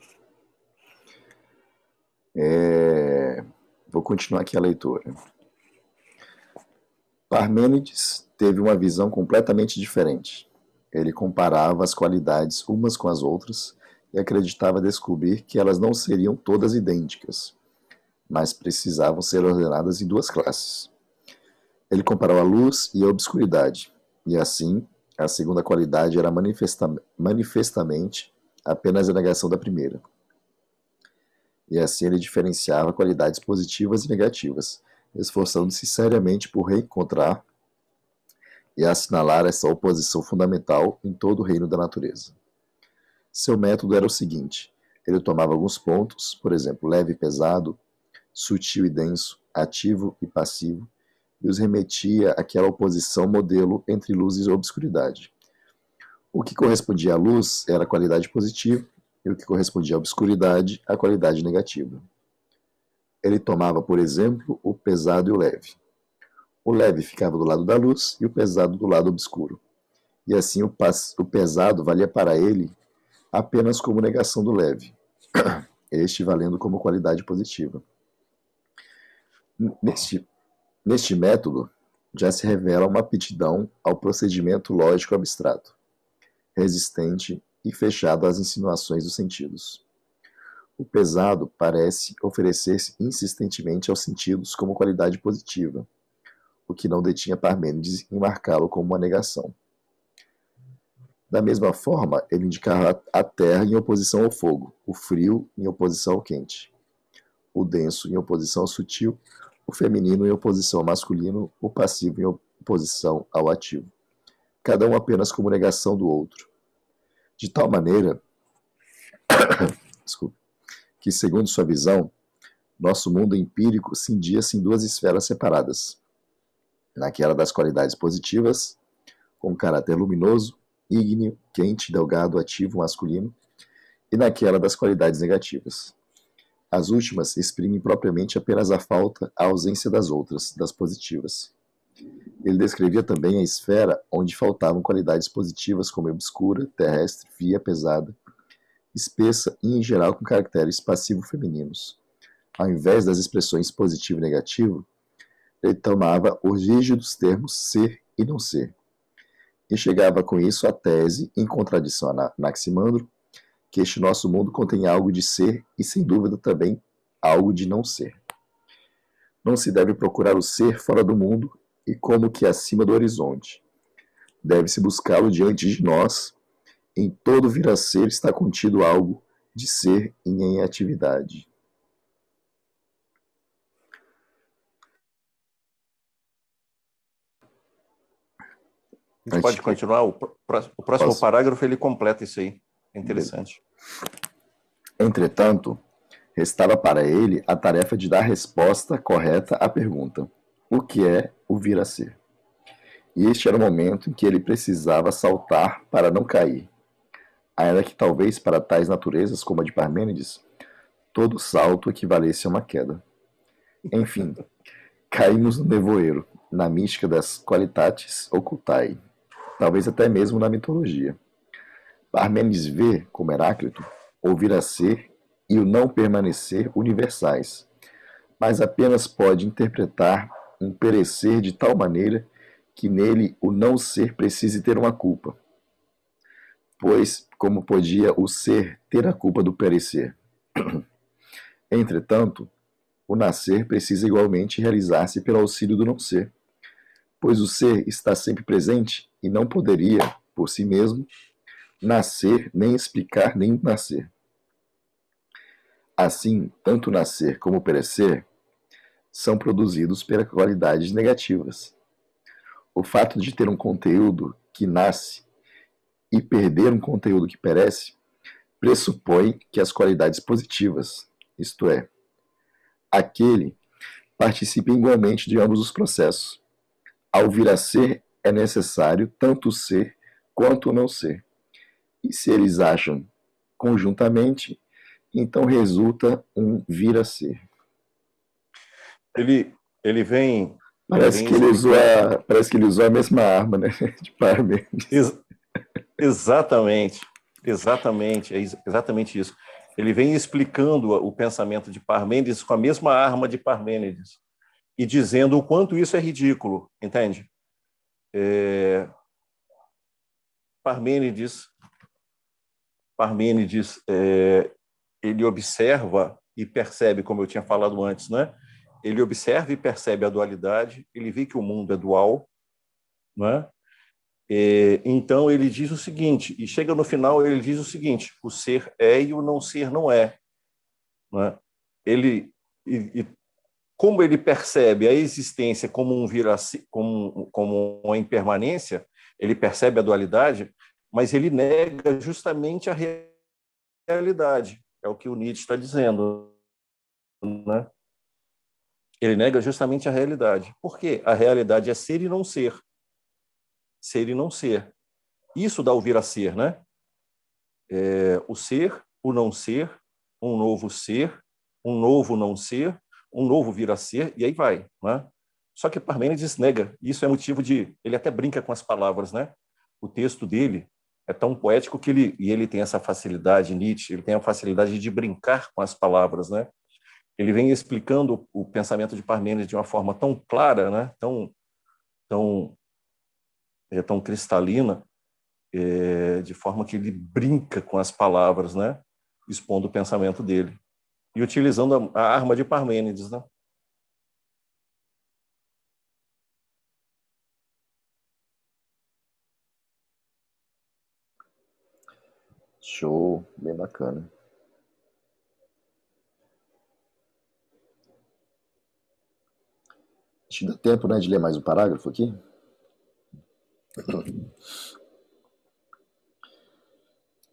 É... Vou continuar aqui a leitura. Parmênides teve uma visão completamente diferente. Ele comparava as qualidades umas com as outras e acreditava descobrir que elas não seriam todas idênticas, mas precisavam ser ordenadas em duas classes. Ele comparou a luz e a obscuridade, e assim, a segunda qualidade era manifesta manifestamente apenas a negação da primeira e assim ele diferenciava qualidades positivas e negativas, esforçando-se seriamente por reencontrar e assinalar essa oposição fundamental em todo o reino da natureza. Seu método era o seguinte: ele tomava alguns pontos, por exemplo, leve e pesado, sutil e denso, ativo e passivo, e os remetia àquela oposição modelo entre luz e obscuridade. O que correspondia à luz era a qualidade positiva, e o que correspondia à obscuridade, a qualidade negativa. Ele tomava, por exemplo, o pesado e o leve. O leve ficava do lado da luz e o pesado do lado obscuro. E assim o, o pesado valia para ele apenas como negação do leve, [clears throat] este valendo como qualidade positiva. Neste, neste método, já se revela uma aptidão ao procedimento lógico abstrato, resistente e fechado às insinuações dos sentidos. O pesado parece oferecer-se insistentemente aos sentidos como qualidade positiva, o que não detinha Parmênides em marcá-lo como uma negação. Da mesma forma, ele indicava a terra em oposição ao fogo, o frio em oposição ao quente, o denso em oposição ao sutil, o feminino em oposição ao masculino, o passivo em oposição ao ativo, cada um apenas como negação do outro, de tal maneira [coughs] desculpa, que, segundo sua visão, nosso mundo empírico cindia-se em duas esferas separadas. Naquela das qualidades positivas, com caráter luminoso, ígneo, quente, delgado, ativo, masculino, e naquela das qualidades negativas. As últimas exprimem propriamente apenas a falta, a ausência das outras, das positivas. Ele descrevia também a esfera onde faltavam qualidades positivas como obscura, terrestre, via, pesada, espessa e, em geral, com caracteres passivo-femininos. Ao invés das expressões positivo e negativo, ele tomava os rígidos termos ser e não ser. E chegava com isso à tese, em contradição a Anaximandro, que este nosso mundo contém algo de ser e, sem dúvida, também algo de não ser. Não se deve procurar o ser fora do mundo e como que acima do horizonte. Deve-se buscá-lo diante de nós. Em todo vir a ser está contido algo de ser em atividade. A gente pode continuar? O próximo Posso? parágrafo ele completa isso aí. É interessante. Entretanto, restava para ele a tarefa de dar resposta correta à pergunta: o que é o vir a ser? E este era o momento em que ele precisava saltar para não cair. Ainda que talvez para tais naturezas como a de Parmênides, todo salto equivalesse a uma queda. Enfim, [laughs] caímos no nevoeiro, na mística das qualitates ocultae, talvez até mesmo na mitologia. Parmênides vê, como Heráclito, o vir a ser e o não permanecer universais, mas apenas pode interpretar um perecer de tal maneira que nele o não ser precise ter uma culpa. Pois, como podia o ser ter a culpa do perecer? [clears throat] Entretanto, o nascer precisa igualmente realizar-se pelo auxílio do não ser, pois o ser está sempre presente e não poderia, por si mesmo, nascer, nem explicar, nem nascer. Assim, tanto nascer como perecer são produzidos pelas qualidades negativas. O fato de ter um conteúdo que nasce e perder um conteúdo que perece pressupõe que as qualidades positivas, isto é, aquele, participem igualmente de ambos os processos. Ao vir a ser, é necessário tanto o ser quanto o não ser. E se eles acham conjuntamente, então resulta um vir a ser. Ele, ele vem. Parece, ele vem que ele usou a, parece que ele usou a mesma arma, né? [laughs] De Parmênides. Ex exatamente, exatamente, é exatamente isso. Ele vem explicando o pensamento de Parmênides com a mesma arma de Parmênides e dizendo o quanto isso é ridículo, entende? É, Parmênides, Parmênides é, ele observa e percebe, como eu tinha falado antes, né? Ele observa e percebe a dualidade, ele vê que o mundo é dual, né? É, então ele diz o seguinte, e chega no final ele diz o seguinte: o ser é e o não ser não é. Né? Ele e, e como ele percebe a existência como um viraci, como, como uma impermanência, ele percebe a dualidade, mas ele nega justamente a realidade. É o que o Nietzsche está dizendo. Né? Ele nega justamente a realidade. Por quê? A realidade é ser e não ser. Ser e não ser. Isso dá o vir a ser, né? É, o ser, o não ser, um novo ser, um novo não ser, um novo vir a ser, e aí vai. Né? Só que Parmênides nega. Isso é motivo de. Ele até brinca com as palavras. Né? O texto dele é tão poético que ele. E ele tem essa facilidade, Nietzsche, ele tem a facilidade de brincar com as palavras. Né? Ele vem explicando o pensamento de Parmênides de uma forma tão clara, né? tão, tão, é, tão cristalina, é, de forma que ele brinca com as palavras, né? expondo o pensamento dele e utilizando a, a arma de Parmênides, né? Show, bem bacana. Que dá tempo, né, de ler mais um parágrafo aqui.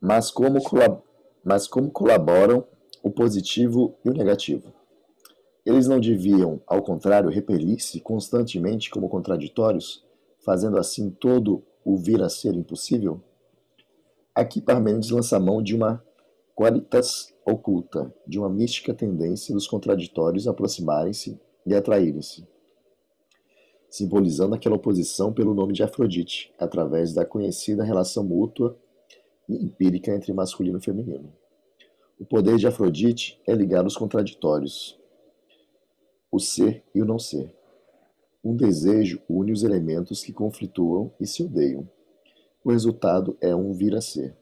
Mas como, mas como colaboram o positivo e o negativo. Eles não deviam, ao contrário, repelir-se constantemente como contraditórios, fazendo assim todo o vir a ser impossível? Aqui Parmênides lança mão de uma qualitas oculta, de uma mística tendência dos contraditórios aproximarem-se e atraírem-se, simbolizando aquela oposição pelo nome de Afrodite, através da conhecida relação mútua e empírica entre masculino e feminino. O poder de Afrodite é ligar os contraditórios, o ser e o não ser. Um desejo une os elementos que conflituam e se odeiam. O resultado é um vir a ser.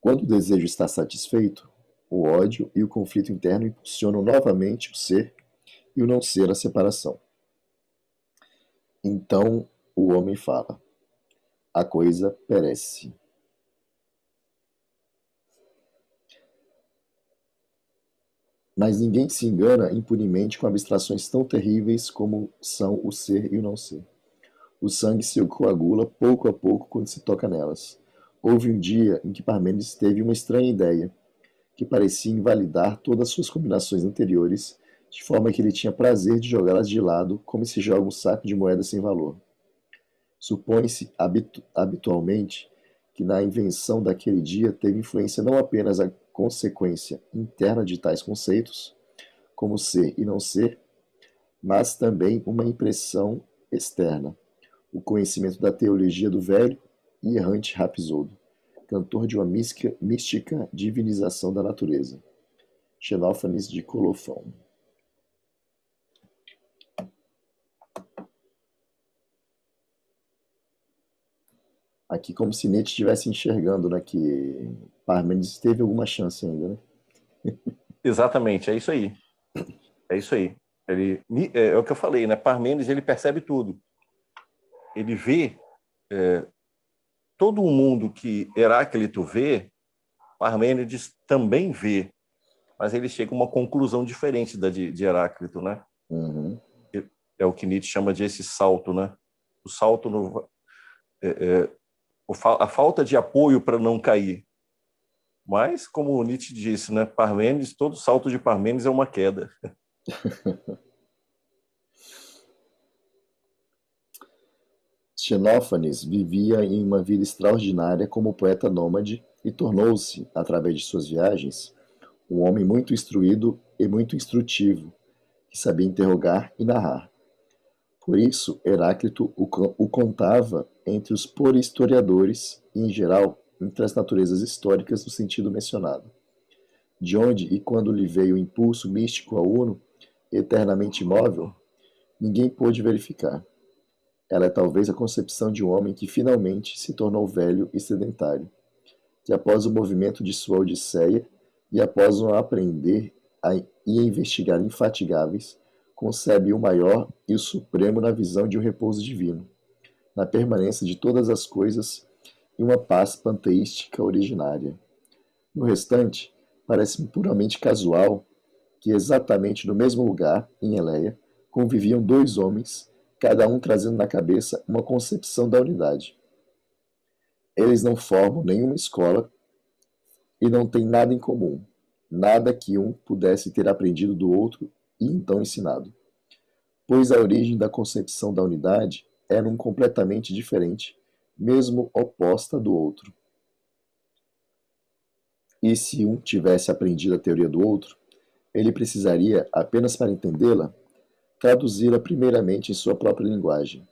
Quando o desejo está satisfeito, o ódio e o conflito interno impulsionam novamente o ser e o não ser a separação. Então o homem fala: a coisa perece. Mas ninguém se engana impunemente com abstrações tão terríveis como são o ser e o não ser. O sangue se coagula pouco a pouco quando se toca nelas. Houve um dia em que Parmênides teve uma estranha ideia, que parecia invalidar todas as suas combinações anteriores, de forma que ele tinha prazer de jogá-las de lado, como se joga um saco de moedas sem valor. Supõe-se habitu habitualmente que na invenção daquele dia teve influência não apenas a consequência interna de tais conceitos, como ser e não ser, mas também uma impressão externa, o conhecimento da teologia do velho e errante Rapsodo, cantor de uma mística, mística divinização da natureza. Xenófanes de Colofão. Aqui como se Nietzsche estivesse enxergando né, que Parmênides teve alguma chance ainda, né? [laughs] Exatamente, é isso aí. É isso aí. Ele, é, é, o que eu falei, né? Parmênides ele percebe tudo. Ele vê é, todo o mundo que Heráclito vê, Parmênides também vê, mas ele chega a uma conclusão diferente da de, de Heráclito, né? Uhum. É o que Nietzsche chama de esse salto, né? O salto no, é, é, a falta de apoio para não cair. Mas, como Nietzsche disse, né, Parmênides, todo salto de Parmênides é uma queda. [laughs] Xenófanes vivia em uma vida extraordinária como poeta nômade e tornou-se, através de suas viagens, um homem muito instruído e muito instrutivo, que sabia interrogar e narrar. Por isso, Heráclito o contava entre os por historiadores e, em geral, entre as naturezas históricas no sentido mencionado. De onde e quando lhe veio o impulso místico ao Uno, eternamente imóvel, ninguém pôde verificar. Ela é talvez a concepção de um homem que finalmente se tornou velho e sedentário, que após o movimento de sua odisseia e após um aprender a, e investigar infatigáveis, concebe o maior e o supremo na visão de um repouso divino, na permanência de todas as coisas e uma paz panteística originária. No restante, parece-me puramente casual que exatamente no mesmo lugar, em Eleia, conviviam dois homens, cada um trazendo na cabeça uma concepção da unidade. Eles não formam nenhuma escola e não têm nada em comum, nada que um pudesse ter aprendido do outro e então ensinado. Pois a origem da concepção da unidade era um completamente diferente, mesmo oposta do outro. E se um tivesse aprendido a teoria do outro, ele precisaria, apenas para entendê-la, traduzi-la primeiramente em sua própria linguagem.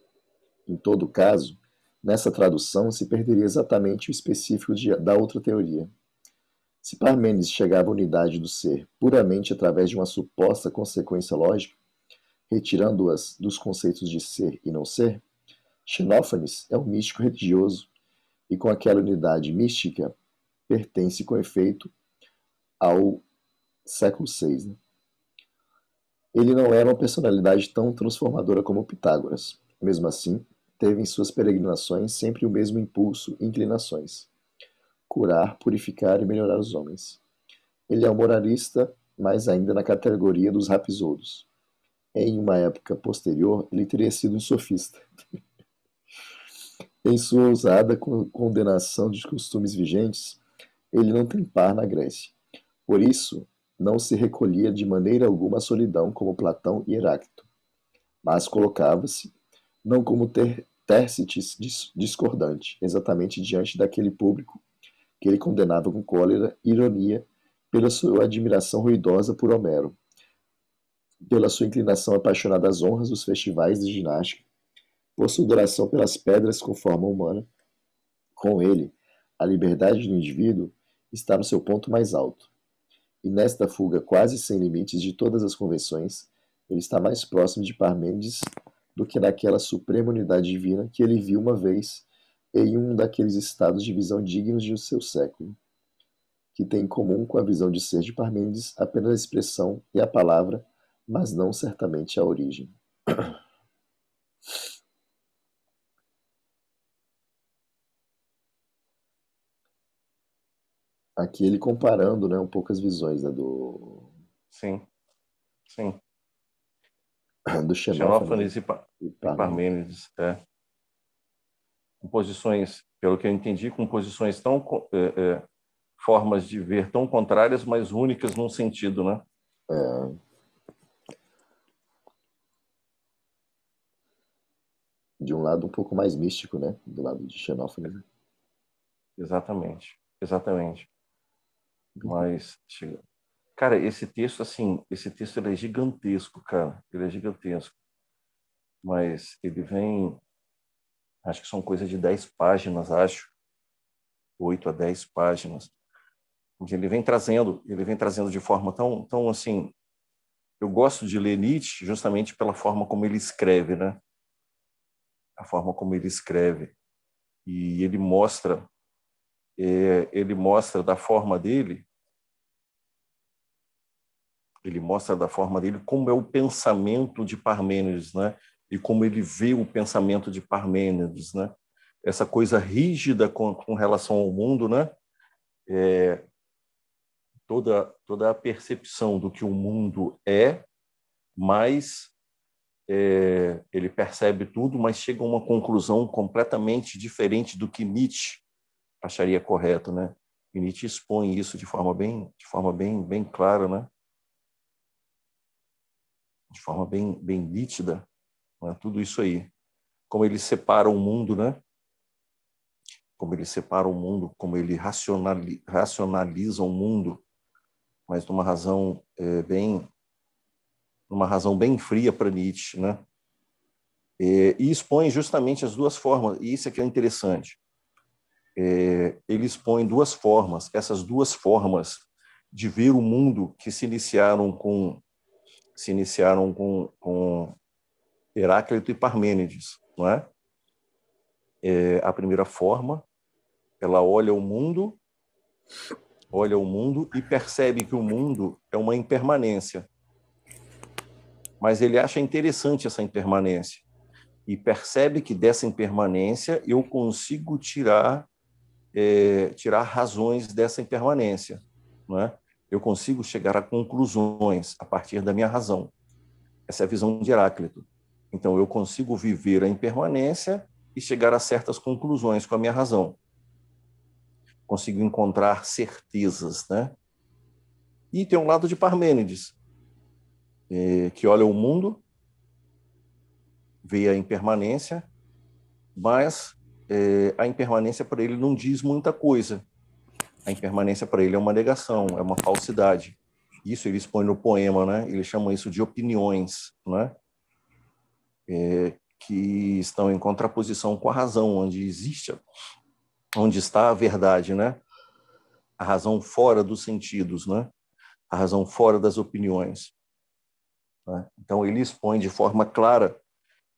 Em todo caso, nessa tradução se perderia exatamente o específico de, da outra teoria. Se Parmênides chegava à unidade do ser puramente através de uma suposta consequência lógica, retirando-as dos conceitos de ser e não ser, Xenófanes é um místico religioso e com aquela unidade mística pertence com efeito ao século VI. Né? Ele não era uma personalidade tão transformadora como Pitágoras. Mesmo assim, teve em suas peregrinações sempre o mesmo impulso e inclinações curar, purificar e melhorar os homens. Ele é um moralista, mas ainda na categoria dos rapisouros. Em uma época posterior, ele teria sido um sofista. [laughs] em sua ousada condenação dos costumes vigentes, ele não tem par na Grécia. Por isso, não se recolhia de maneira alguma à solidão como Platão e Heráclito, mas colocava-se, não como ter, Tércites discordante, exatamente diante daquele público que ele condenava com cólera e ironia pela sua admiração ruidosa por Homero, pela sua inclinação apaixonada às honras dos festivais de ginástica, por sua adoração pelas pedras com forma humana. Com ele, a liberdade do indivíduo está no seu ponto mais alto. E nesta fuga quase sem limites de todas as convenções, ele está mais próximo de Parmênides do que naquela suprema unidade divina que ele viu uma vez em um daqueles estados de visão dignos de seu século. que tem em comum com a visão de ser de Parmênides apenas a expressão e a palavra, mas não certamente a origem. Aqui ele comparando né, um pouco as visões né, do. Sim, sim. Do Xenófanes, e, e Parmênides. É. Com posições, pelo que eu entendi, com posições tão. É, é, formas de ver tão contrárias, mas únicas num sentido, né? É. De um lado um pouco mais místico, né? Do lado de Xenófanes. Exatamente, exatamente. Mas, cara, esse texto, assim, esse texto ele é gigantesco, cara. Ele é gigantesco. Mas ele vem, acho que são coisas de 10 páginas, acho. 8 a 10 páginas. Ele vem trazendo, ele vem trazendo de forma tão, tão assim, eu gosto de ler Nietzsche justamente pela forma como ele escreve, né? A forma como ele escreve. E ele mostra é, ele mostra da forma dele, ele mostra da forma dele como é o pensamento de Parmênides, né? E como ele vê o pensamento de Parmênides, né? Essa coisa rígida com, com relação ao mundo, né? É, toda toda a percepção do que o mundo é, mas é, ele percebe tudo, mas chega a uma conclusão completamente diferente do que Nietzsche acharia correto, né? E Nietzsche expõe isso de forma bem, de forma bem, bem clara, né? De forma bem, bem nítida, né? tudo isso aí. Como ele separa o mundo, né? Como ele separa o mundo, como ele racionaliza, o mundo, mas numa razão é, bem, uma razão bem fria para Nietzsche, né? É, e expõe justamente as duas formas. E isso é que é interessante é, ele expõe duas formas, essas duas formas de ver o mundo que se iniciaram com se iniciaram com, com Heráclito e Parmênides, não é? é? A primeira forma, ela olha o mundo, olha o mundo e percebe que o mundo é uma impermanência. Mas ele acha interessante essa impermanência e percebe que dessa impermanência eu consigo tirar é, tirar razões dessa impermanência. Não é? Eu consigo chegar a conclusões a partir da minha razão. Essa é a visão de Heráclito. Então, eu consigo viver a impermanência e chegar a certas conclusões com a minha razão. Consigo encontrar certezas, né? E tem um lado de Parmênides, é, que olha o mundo, vê a impermanência, mas é, a impermanência para ele não diz muita coisa. A impermanência para ele é uma negação, é uma falsidade. Isso ele expõe no poema, né? Ele chama isso de opiniões, né? É, que estão em contraposição com a razão, onde existe, onde está a verdade, né? A razão fora dos sentidos, né? A razão fora das opiniões. Né? Então ele expõe de forma clara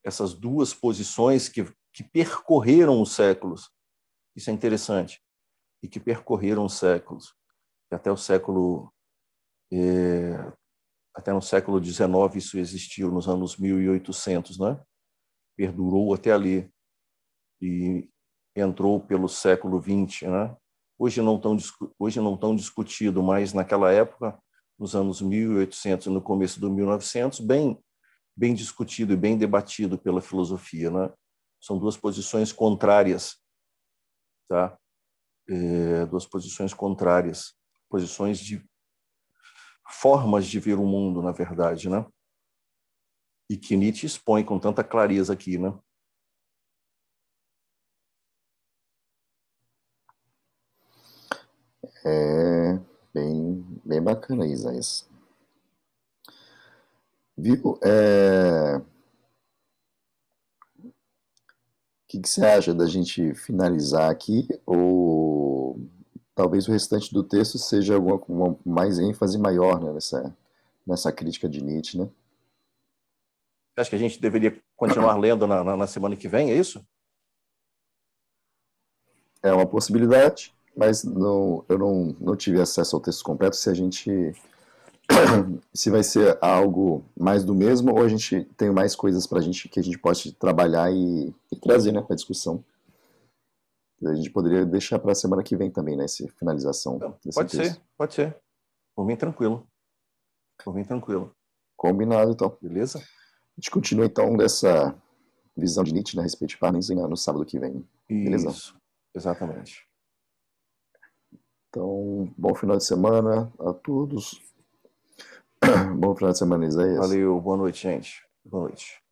essas duas posições que que percorreram os séculos. Isso é interessante. E que percorreram os séculos. Até o século. Até no século XIX isso existiu, nos anos 1800, né? Perdurou até ali. E entrou pelo século XX, né? Hoje não tão, hoje não tão discutido, mas naquela época, nos anos 1800 e no começo do 1900, bem bem discutido e bem debatido pela filosofia, né? São duas posições contrárias, tá? É, duas posições contrárias, posições de formas de ver o mundo, na verdade, né? E que Nietzsche expõe com tanta clareza aqui, né? É bem, bem bacana, Isaías. Viu? É... que, que você acha da gente finalizar aqui? Ou talvez o restante do texto seja alguma uma, mais ênfase maior né, nessa, nessa crítica de Nietzsche, né? Acho que a gente deveria continuar lendo na, na, na semana que vem, é isso? É uma possibilidade. mas não, eu não, não tive acesso ao texto completo. Se a gente. [coughs] se vai ser algo mais do mesmo ou a gente tem mais coisas para a gente que a gente pode trabalhar e, e trazer né, para discussão. A gente poderia deixar para a semana que vem também, né? Essa finalização. Pode texto. ser, pode ser. Por mim, tranquilo. Por mim, tranquilo. Combinado, então. Beleza? A gente continua, então, dessa visão de Nietzsche né, a respeito de Parmenides no sábado que vem. Beleza? Isso, exatamente. Então, bom final de semana a todos. [coughs] bom final de semana, Isaías. Valeu, boa noite, gente. Boa noite.